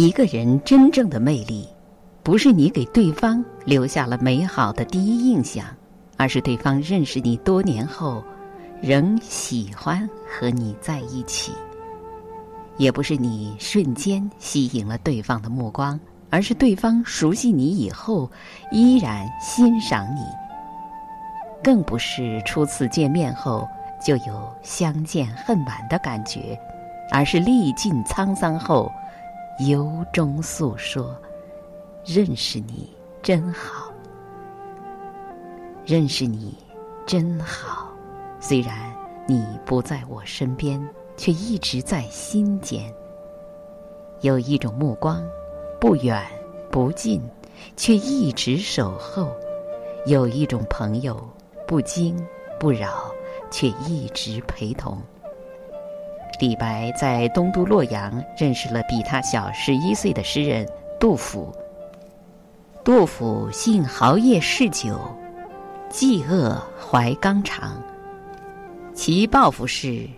一个人真正的魅力，不是你给对方留下了美好的第一印象，而是对方认识你多年后，仍喜欢和你在一起。也不是你瞬间吸引了对方的目光，而是对方熟悉你以后，依然欣赏你。更不是初次见面后就有相见恨晚的感觉，而是历尽沧桑后。由衷诉说，认识你真好，认识你真好。虽然你不在我身边，却一直在心间。有一种目光，不远不近，却一直守候；有一种朋友，不惊不扰，却一直陪同。李白在东都洛阳认识了比他小十一岁的诗人杜甫。杜甫性豪业嗜酒，嫉恶怀刚肠。其抱负是：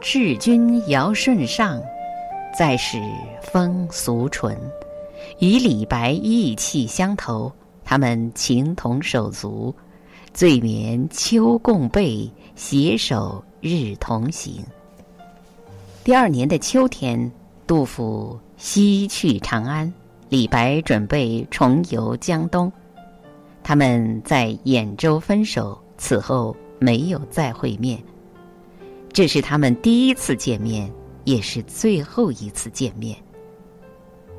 治君尧舜上，再使风俗淳。与李白意气相投，他们情同手足，醉眠秋共被，携手日同行。第二年的秋天，杜甫西去长安，李白准备重游江东。他们在兖州分手，此后没有再会面。这是他们第一次见面，也是最后一次见面。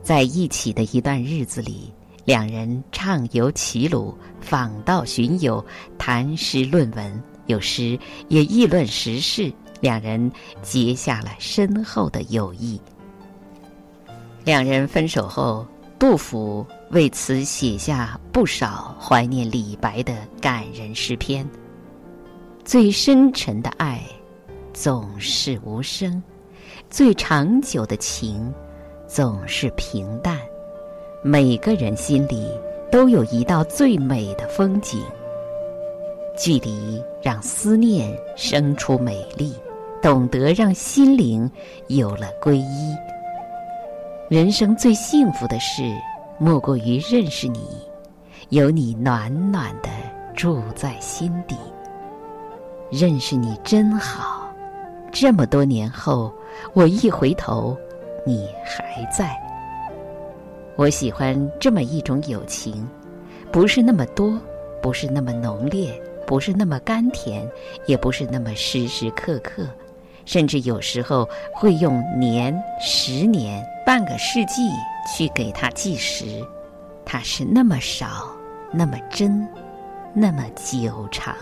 在一起的一段日子里，两人畅游齐鲁，访道寻友，谈诗论文，有时也议论时事。两人结下了深厚的友谊。两人分手后，杜甫为此写下不少怀念李白的感人诗篇。最深沉的爱，总是无声；最长久的情，总是平淡。每个人心里都有一道最美的风景。距离让思念生出美丽。懂得让心灵有了皈依。人生最幸福的事，莫过于认识你，有你暖暖的住在心底。认识你真好，这么多年后，我一回头，你还在。我喜欢这么一种友情，不是那么多，不是那么浓烈，不是那么甘甜，也不是那么时时刻刻。甚至有时候会用年、十年、半个世纪去给他计时，它是那么少，那么真，那么久长。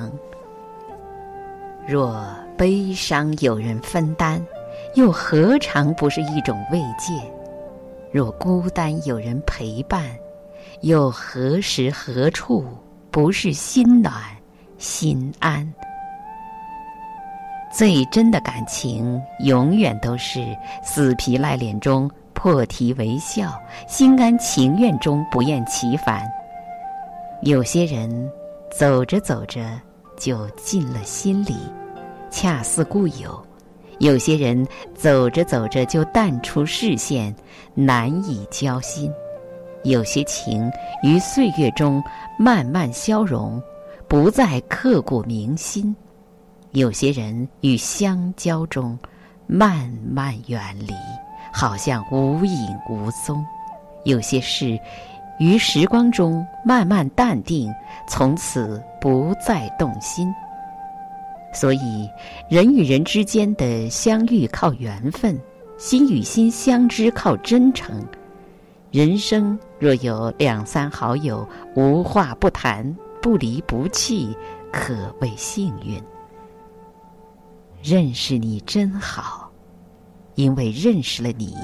若悲伤有人分担，又何尝不是一种慰藉？若孤单有人陪伴，又何时何处不是心暖心安？最真的感情，永远都是死皮赖脸中破涕为笑，心甘情愿中不厌其烦。有些人走着走着就进了心里，恰似故友；有些人走着走着就淡出视线，难以交心。有些情于岁月中慢慢消融，不再刻骨铭心。有些人与相交中慢慢远离，好像无影无踪；有些事于时光中慢慢淡定，从此不再动心。所以，人与人之间的相遇靠缘分，心与心相知靠真诚。人生若有两三好友，无话不谈，不离不弃，可谓幸运。认识你真好，因为认识了你，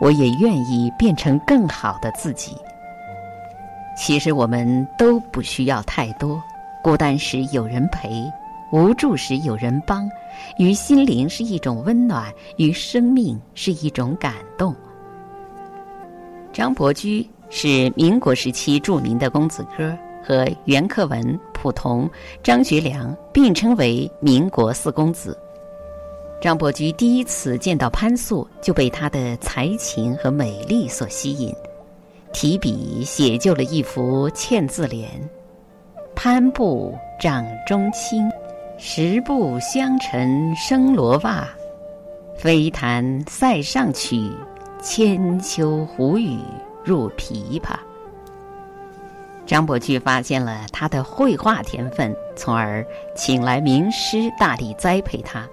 我也愿意变成更好的自己。其实我们都不需要太多，孤单时有人陪，无助时有人帮，于心灵是一种温暖，于生命是一种感动。张伯驹是民国时期著名的公子哥，和袁克文、蒲桐、张学良并称为民国四公子。张伯驹第一次见到潘素，就被她的才情和美丽所吸引，提笔写就了一幅嵌字联：“潘步掌中轻，十步香尘生罗袜。飞弹塞上曲，千秋胡语入琵琶。”张伯驹发现了他的绘画天分，从而请来名师大力栽培他。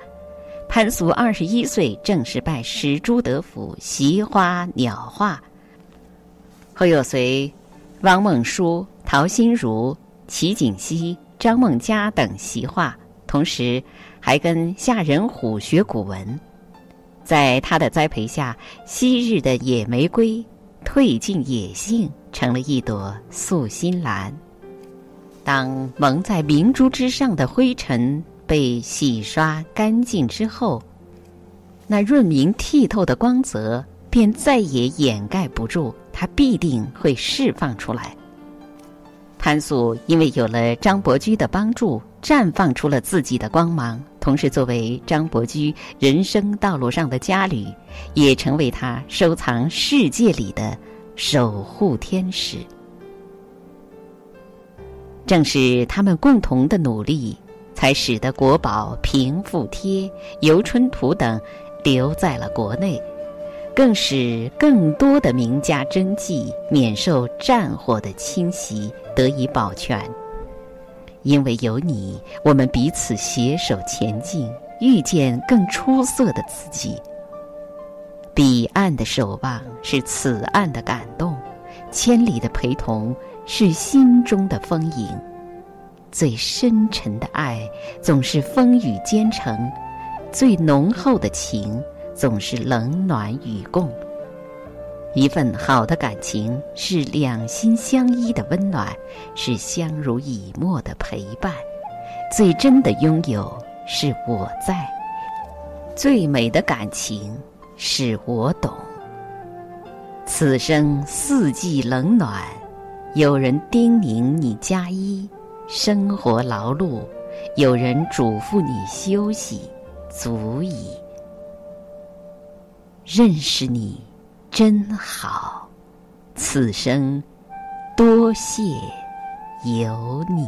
潘素二十一岁正式拜师朱德甫习花鸟画，后又随汪孟舒、陶心如、齐景熙、张梦佳等习画，同时还跟夏仁虎学古文。在他的栽培下，昔日的野玫瑰褪尽野性，成了一朵素心兰。当蒙在明珠之上的灰尘。被洗刷干净之后，那润明剔透的光泽便再也掩盖不住，它必定会释放出来。潘素因为有了张伯驹的帮助，绽放出了自己的光芒，同时作为张伯驹人生道路上的佳侣，也成为他收藏世界里的守护天使。正是他们共同的努力。才使得国宝《平复帖》《游春图》等留在了国内，更使更多的名家真迹免受战火的侵袭，得以保全。因为有你，我们彼此携手前进，遇见更出色的自己。彼岸的守望是此岸的感动，千里的陪同是心中的丰盈。最深沉的爱总是风雨兼程，最浓厚的情总是冷暖与共。一份好的感情是两心相依的温暖，是相濡以沫的陪伴。最真的拥有是我在，最美的感情是我懂。此生四季冷暖，有人叮咛你加衣。生活劳碌，有人嘱咐你休息，足矣。认识你，真好。此生，多谢有你。